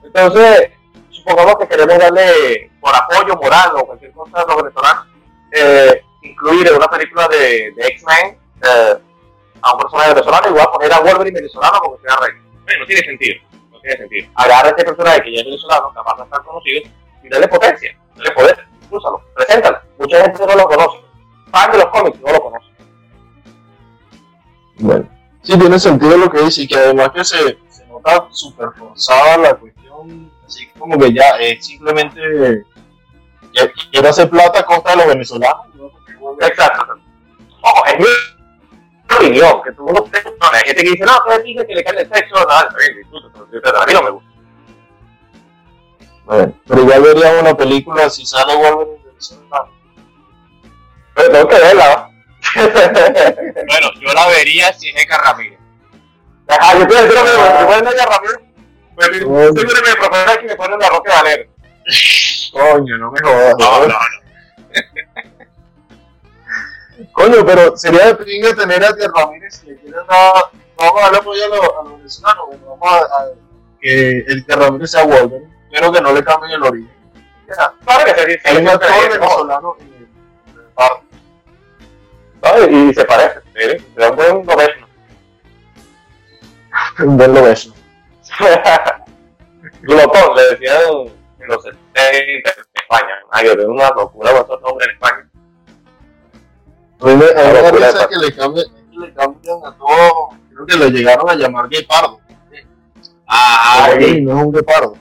Entonces, supongamos que queremos darle por apoyo moral o cualquier cosa a los venezolanos, eh, incluir en una película de, de X-Men eh, a un personaje venezolano y voy a poner a Wolverine venezolano porque sea rey. no tiene sentido. No tiene sentido. Agarra a este personaje que ya es venezolano, capaz de estar conocido, y dale potencia, dale poder, úsalo, preséntalo. Mucha gente no lo conoce. Fan de los cómics no lo conoce. Bueno, sí tiene sentido lo que dice y que además que se, se nota súper forzada la cuestión, así como que ya es simplemente quiero hacer plata a costa de los venezolanos. Exacto. Ojo, es mi opinión, que tú no hay gente que dice, no, que dice que le cae el sexo, nada, a mí no me gusta. Bueno, pero igual vería una película si sale Wolverine venezolano. Pero tengo que verla, [laughs] bueno, yo la vería si es Edgar Ramírez. Ajá, yo creo que me voy a Edgar Ramírez. Pero siempre me propone que me ponen la Roque Valero. Coño, no me jodas. No, no, no. [laughs] Coño, pero sería de pinga tener a Edgar Ramírez si le quieren dar. Vamos a darle apoyo a los, a los venezolanos. Vamos a, a, que Edgar Ramírez sea Wolverine, pero que no le cambien el origen. Claro que sí, Hay un actor venezolano en el parque. Y se parece, ¿sí? Se da un buen gobierno. un buen gobierno. [laughs] Glotón, le decían en los 70 en España. Ay, yo tengo una locura con esos nombres en España. A mí me que le cambian, que le cambian a todos. Creo que le llegaron a llamar gay pardo. Ah, Ay, no es un gay pardo.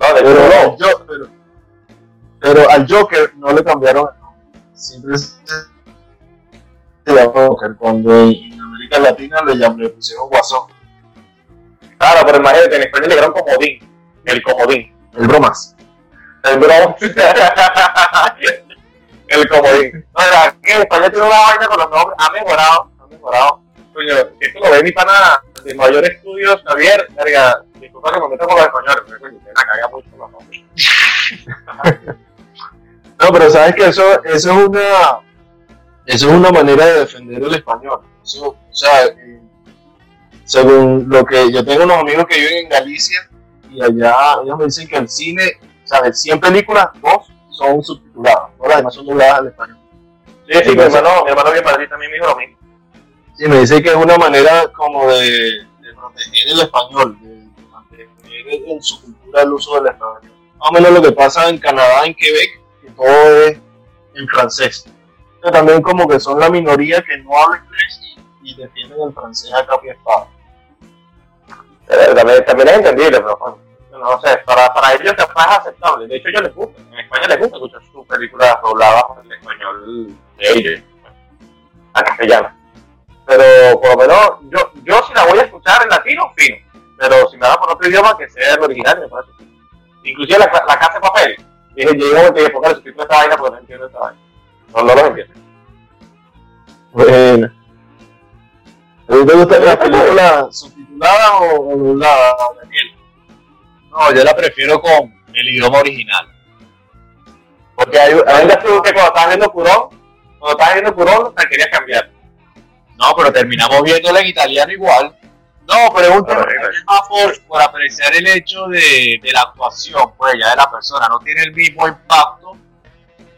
No, de Pero, al Jo- pero, pero al Joker no le cambiaron el nombre. Siempre se llama Joker. Cuando en, América Latina le, llam- le pusieron Guasón. Claro, pero imagínate, en España le dieron comodín. El comodín. El bromas. El bro. el comodín. No, era que España tiene una vaina con los nombres. Ha mejorado, ha mejorado. Coño, esto lo ve mi pana de mayor estudios, Javier. Verga, disculpa que me meto con los españoles, pero coño, me la caga mucho con los nombres. No, pero sabes que eso, eso es una eso es una manera de defender el español. Eso, o sea, eh, según lo que yo tengo unos amigos que viven en Galicia y allá ellos me dicen que el cine, o sea, de 100 películas, dos son subtituladas, todas las demás son dobladas al español. Sí, sí, mi hermano, mi hermano bien Madrid también me dijo lo mismo. Sí, me dice que es una manera como de, de proteger el español, de, de mantener en su cultura el uso del español. Más o menos lo que pasa en Canadá, en Quebec, que todo es en francés. Pero también como que son la minoría que no habla inglés y, y defienden el francés a capa y espada. También, también es entendible, pero no sé, para, para ellos capaz es aceptable. De hecho, a ellos les gusta. En España les gusta escuchar sus películas dobladas en español de ellos, a castellano. Pero por lo menos, yo, yo si la voy a escuchar en latino, fino. Pero si me da por otro idioma, que sea el original, me parece. Inclusive la, la casa de papel. Dije, un momento que ponga el subtítulo esta vaina porque no entiendo esta vaina. No, no los entiendo. Bueno. ¿A ti te gusta la película subtitulada o, o doblada, Daniel? No, yo la prefiero con el idioma original. Porque hay, hay veces que cuando estás viendo Curón, cuando estás viendo Curón, te querías cambiar. No, pero terminamos viéndola en italiano igual. No, pero un tema más por, por apreciar el hecho de, de la actuación, pues ya de la persona. No tiene el mismo impacto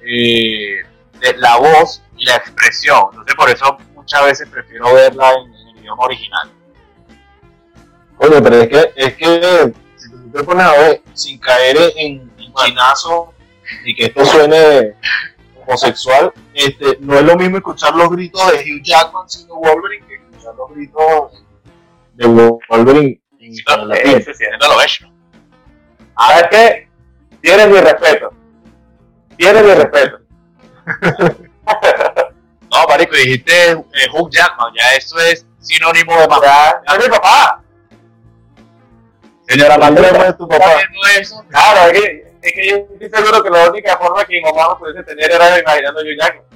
eh, de la voz y la expresión. Entonces, por eso muchas veces prefiero verla en, en el idioma original. Oye, pero es que, es que si tú te pones a ver, sin caer en, en chinazo y que esto suene homosexual, este, no es lo mismo escuchar los gritos de Hugh Jackman siendo Wolverine que escuchar los gritos de Wolverine en Sí, latín. sí, sí. No lo ves. ¿Sabes qué? Tienes mi respeto. Tienes mi respeto. [laughs] No, marico, dijiste eh, Hugh Jackman, ya eso es sinónimo de papá. Es mi papá. Señora ¿Cuál Pandora, es tu ¿está papá? Claro, es que, es que yo estoy seguro que la única forma que mi mamá me pudiese tener era imaginando a Hugh Jackman.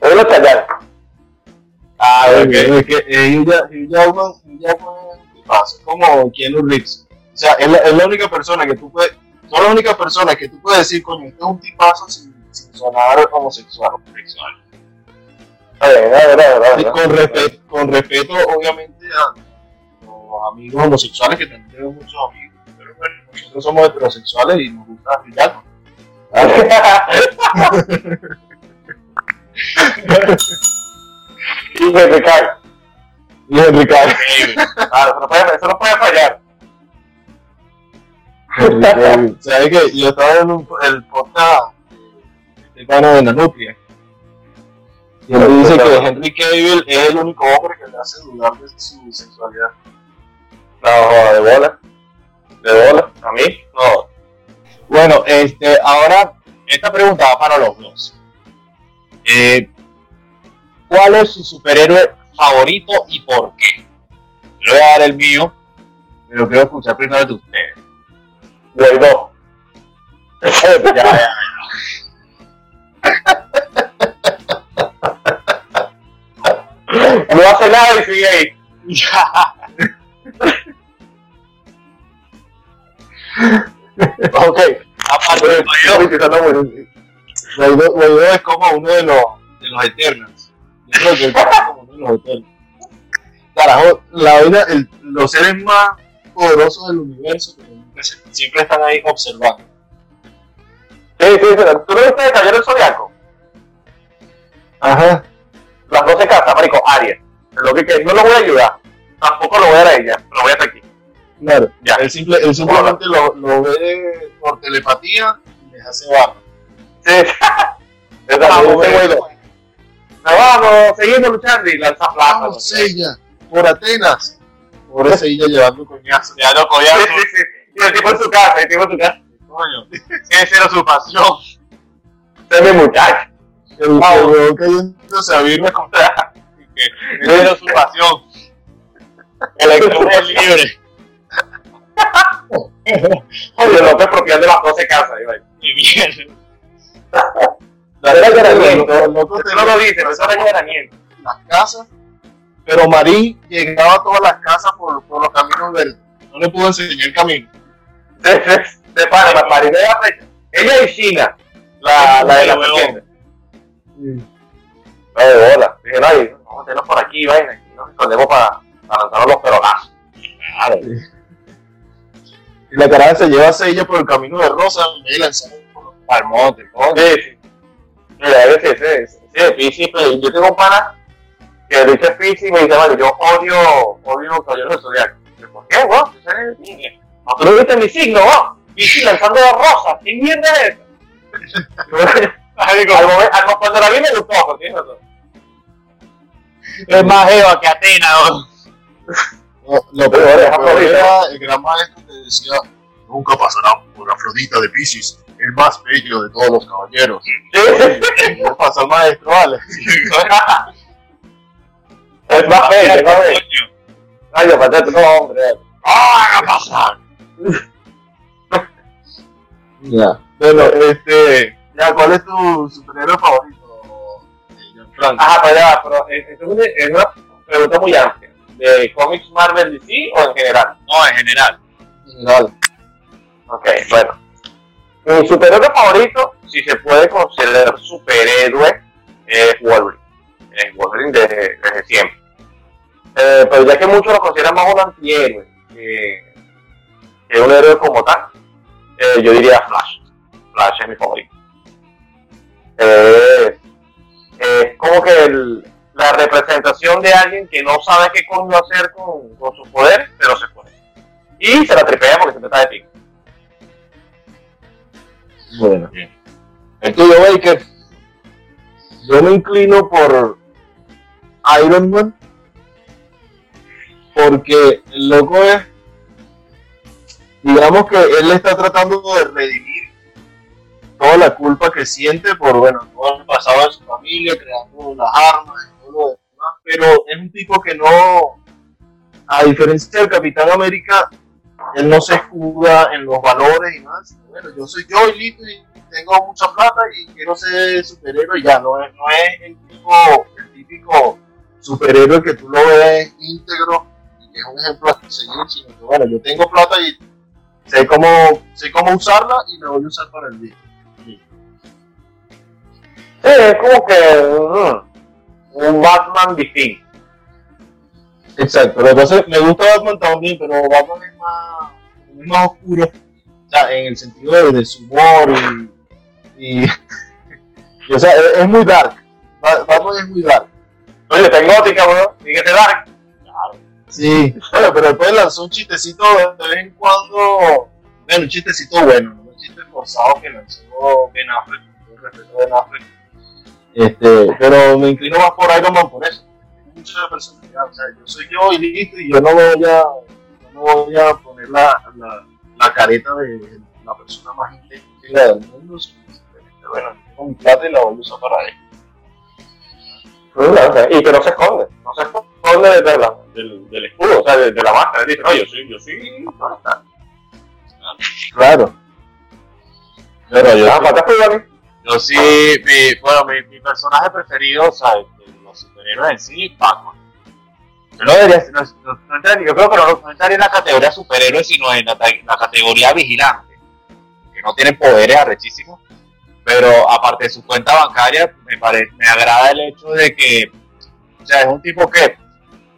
Es lo Chayanne. Ah, ok, es que eh, Hugh, Ja- Hugh Jackman, Hugh Jackman es un tipazo, es como Keanu Reeves. O sea, es la, es la única persona que tú puedes, son las únicas personas que tú puedes decir, coño, este es un tipazo sin, sonar homosexual. Sexual. A ver, a ver, a ver, a Y ver. con, respeto, con respeto, obviamente, a los amigos homosexuales, que también tengo muchos amigos. Pero bueno, nosotros somos heterosexuales y nos gusta Jackman. Y Cavill. Y Cavill. Claro, eso no puede, eso no puede fallar. [laughs] ¿Sabes que Yo estaba en un, el podcast pana de la Nutria. Y él dice que Henry Cavill es el único hombre que le hace dudar de su sexualidad. No, de bola. De bola. A mí, no. Bueno, este, ahora, esta pregunta va para los dos. Eh, ¿Cuál es su superhéroe favorito y por qué? Yo voy a dar el mío, pero quiero escuchar primero de ustedes. Guaidó. [laughs] ya, ya. No hace nada y sigue ahí. [laughs] Ok. Aparte de Guaidó, Guaidó es como uno de los, de los Eternals. Yo creo que él es como uno de los Eternals. Carajo, la el- los seres más poderosos del universo se- siempre están ahí observando. Sí, sí, sí. ¿Tú no viste el Caballero del Zodiaco? Ajá. Las 12 casas, marico, Aries. Lo que, que no lo voy a ayudar. Tampoco lo voy a dar a ella. Lo voy a estar aquí. Claro. Ya. Él, simple- él simplemente lo, lo ve por telepatía y les hace barra. Sí. [laughs] Es la Vamos, ese Guaidó. Guaidó. No, vamos, seguimos luchando y lanza plata. Vamos, Sella, por Atenas. Por ese ella llevando coñazo. ya no Sí, collazo, sí, sí. Y el tipo en su casa, el tipo en su casa. coño. Esa era su pasión. Ese es mi muchacho. El huevón cayéndose a birra con Esa era su pasión. Electrones libre. [laughs] Oye, López expropiando las 12 casas. y vaina. Qué mierda. Era allanamiento. No lo dice, pero eso era allanamiento. las casas, pero Marín llegaba a todas las casas por, por los caminos verdes. No le pudo enseñar el camino. Se, se, se para, la paridad de África. Ella y China, la, la de la serpiente. No, de bola. Dije, no, y vamos a meternos por aquí, vaina. Y nos escondemos para, para lanzarnos los perolazos. Y la caraja se lleva a Sella por el camino de Rosa y me lanzaron por los Al monte, coño. Sí, sí. Mira, es que ese, ese, de pues, yo tengo un pana que dice Pisces y me dice, vale, yo odio, odio los caballeros del zodiaco. Yo, ¿Por qué? Tú eres niña. No, tú no viste mi signo, weón. Pisces lanzando la rosa. ¿Qué mierda es eso? [laughs] al momento, al, mo- cuando la vi me gustó, porque no, no. Es más Eva que Atena. ¿no? No, lo peor, lo peor Afrodita. era el gran maestro que decía, nunca pasará por Afrodita de Pisces, el más bello de todos los caballeros. No pasa el maestro, vale. [laughs] Es más bello, es más bello. Ay, yo, patate, no, hombre. ¡Ah, qué pasa! [laughs] Ya. Bueno, este, ya, ¿cuál es tu superhéroe favorito, eh? Ajá, pero ya, pero eh, es una, pregunta muy amplia. ¿De cómics Marvel DC o en general? No, en general. En general. Ok, bueno. Mi superhéroe favorito, si se puede considerar superhéroe, es Wolverine. Es Wolverine desde, desde siempre. Eh, pero ya que muchos lo consideran más un antihéroe que, que un héroe como tal, eh, yo diría Flash. Flash es mi favorito. Es como que el- la representación de alguien que no sabe qué coño hacer con, con sus poderes, pero se puede. Y se la tripea porque se trata de pico. Bueno. Bien. El tuyo, Baker. Yo me inclino por Iron Man. Porque el loco es. Digamos que él está tratando de redimir toda la culpa que siente por, bueno, todo el pasado de su familia, creando las armas y todo lo demás. Pero es un tipo que no. A diferencia del Capitán América, él no se escuda en los valores y más. Bueno, yo soy yo y listo, y tengo mucha plata y quiero ser superhéroe y ya, no es, no es el, tipo, el típico superhéroe que tú lo ves íntegro y que es un ejemplo a seguir, sino que bueno, yo tengo plata y sé cómo, sé cómo usarla y la voy a usar para el bien. Sí, es como que mm, un Batman distinto. Exacto, lo que pasa me gusta Batman también, pero Batman es más, es más oscuro, o sea, en el sentido de, de su humor y, y, [laughs] y, o sea, es, es muy dark. Ba- Batman es muy dark. Oye, está en gótica, weón. Y que te dark. Sí, bueno, pero después lanzó un chistecito de vez en cuando, bueno, un chistecito bueno, no un chiste forzado que lanzó Ben Affleck, con respeto a Ben Affleck. Este, pero me inclino más por Iron Man por eso. Tiene mucha personalidad, o sea, yo soy yo y listo, y yo no voy a, no voy a poner la, la, la careta de la persona más íntegra del mundo, simplemente, bueno, tengo mi plata y la voy a usar para él. Y que no se esconde. No se esconde de la- del, del escudo, o sea, de, de la máscara. Dice, no, yo soy, yo soy. Claro. Pero yo, Ah, Dani. Yo sí, mi, bueno, mi, mi personaje preferido, o sea, de los superhéroes en sí, Batman. Yo no debería, no, no- entraría- yo creo que no, entraría en la categoría superhéroe, sino en la, categoría vigilante, que no tienen poderes arrechísimos, pero aparte de su cuenta bancaria, me, pare- me agrada el hecho de que, o sea, es un tipo que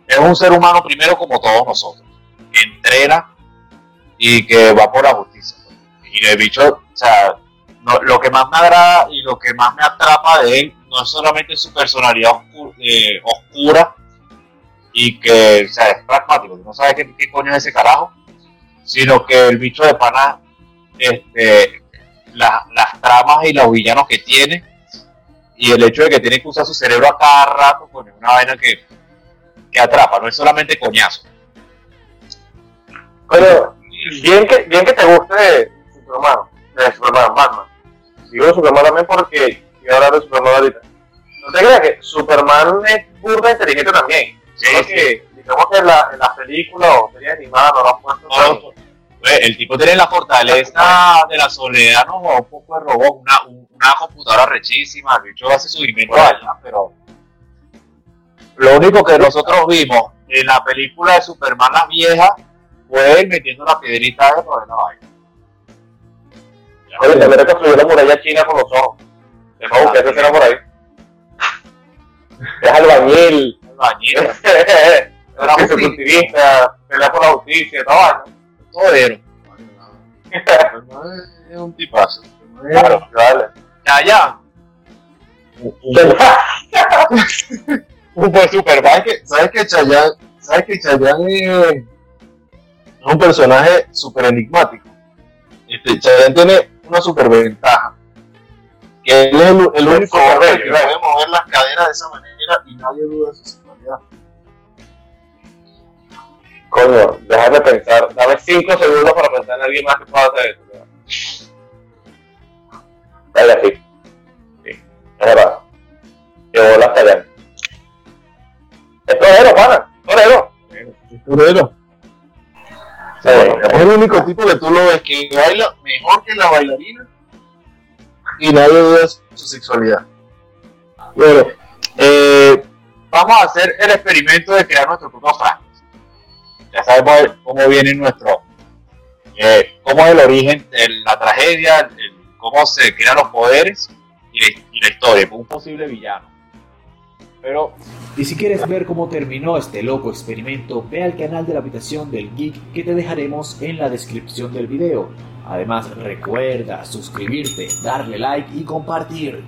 es un ser humano primero como todos nosotros, que entrena y que va por la justicia. pues. Y el bicho, o sea, lo que más me agrada y lo que más me atrapa de él no es solamente su personalidad oscu- eh, oscura y que sea, es pragmático, no sabe qué, coño es ese carajo, sino que el bicho de pana, este, la- las tramas y los villanos que tiene y el hecho de que tiene que usar su cerebro a cada rato, pues es una vaina que, que atrapa, no es solamente coñazo. Pero bien que, bien que te guste Superman, de Superman, Batman. Digo de Superman también porque quiero hablar de Superman ahorita. No te creas que Superman es burda inteligente también. Sí, Solo sí. que, digamos que en la, en la película o serie animada no lo han puesto No, pues, el tipo tiene la fortaleza de la soledad, no un poco de robot, una, un- una computadora rechísima, el bicho hace su invento allá, pero lo único que nosotros vimos en la película de Superman la vieja fue él metiendo la piedrita dentro de la vaina. Oye, tendré que construir la muralla china con los ojos. Es como que escena por ahí. Es albañil. El bañero, [laughs] Era cultivista, pelea por la justicia, todo vaina. todero. [laughs] es un tipazo. Claro, vale. Ya, ya. [laughs] Un buen Superman. ¿Sabes que, sabes que Chayanne, sabes que Chayanne es, es un personaje súper enigmático? Este, Chayanne tiene una super ventaja. Que él es el, el único hombre que puede mover las caderas de esa manera y nadie duda de su sexualidad. Coño, déjame pensar. Dame 5 segundos para pensar en alguien más que pueda hacer eso. Vaya, sí. Sí, es verdad. Llevó las tareas. Es torero, pana. Torero. Es torero. Sí, bueno, Es el único tipo que tú lo ves que baila mejor que la bailarina y nadie duda su sexualidad. Bueno, eh, vamos a hacer el experimento de crear nuestro propio Frankenstein. Ya sabemos cómo viene nuestro, eh, cómo es el origen de la tragedia, el- cómo se crean los poderes y la, y la historia, un posible villano. Pero, y si quieres ver cómo terminó este loco experimento, ve al canal de la habitación del geek que te dejaremos en la descripción del video. Además, recuerda suscribirte, darle like y compartir.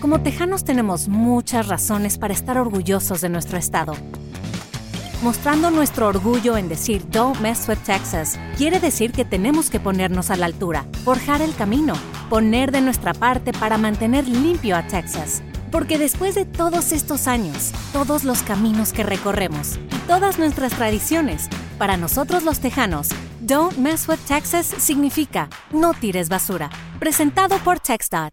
Como tejanos tenemos muchas razones para estar orgullosos de nuestro estado Mostrando nuestro orgullo en decir Don't mess with Texas, quiere decir que tenemos que ponernos a la altura, forjar el camino, poner de nuestra parte para mantener limpio a Texas. Porque después de todos estos años, todos los caminos que recorremos y todas nuestras tradiciones, para nosotros los tejanos, Don't Mess with Texas significa no tires basura. Presentado por TexDot.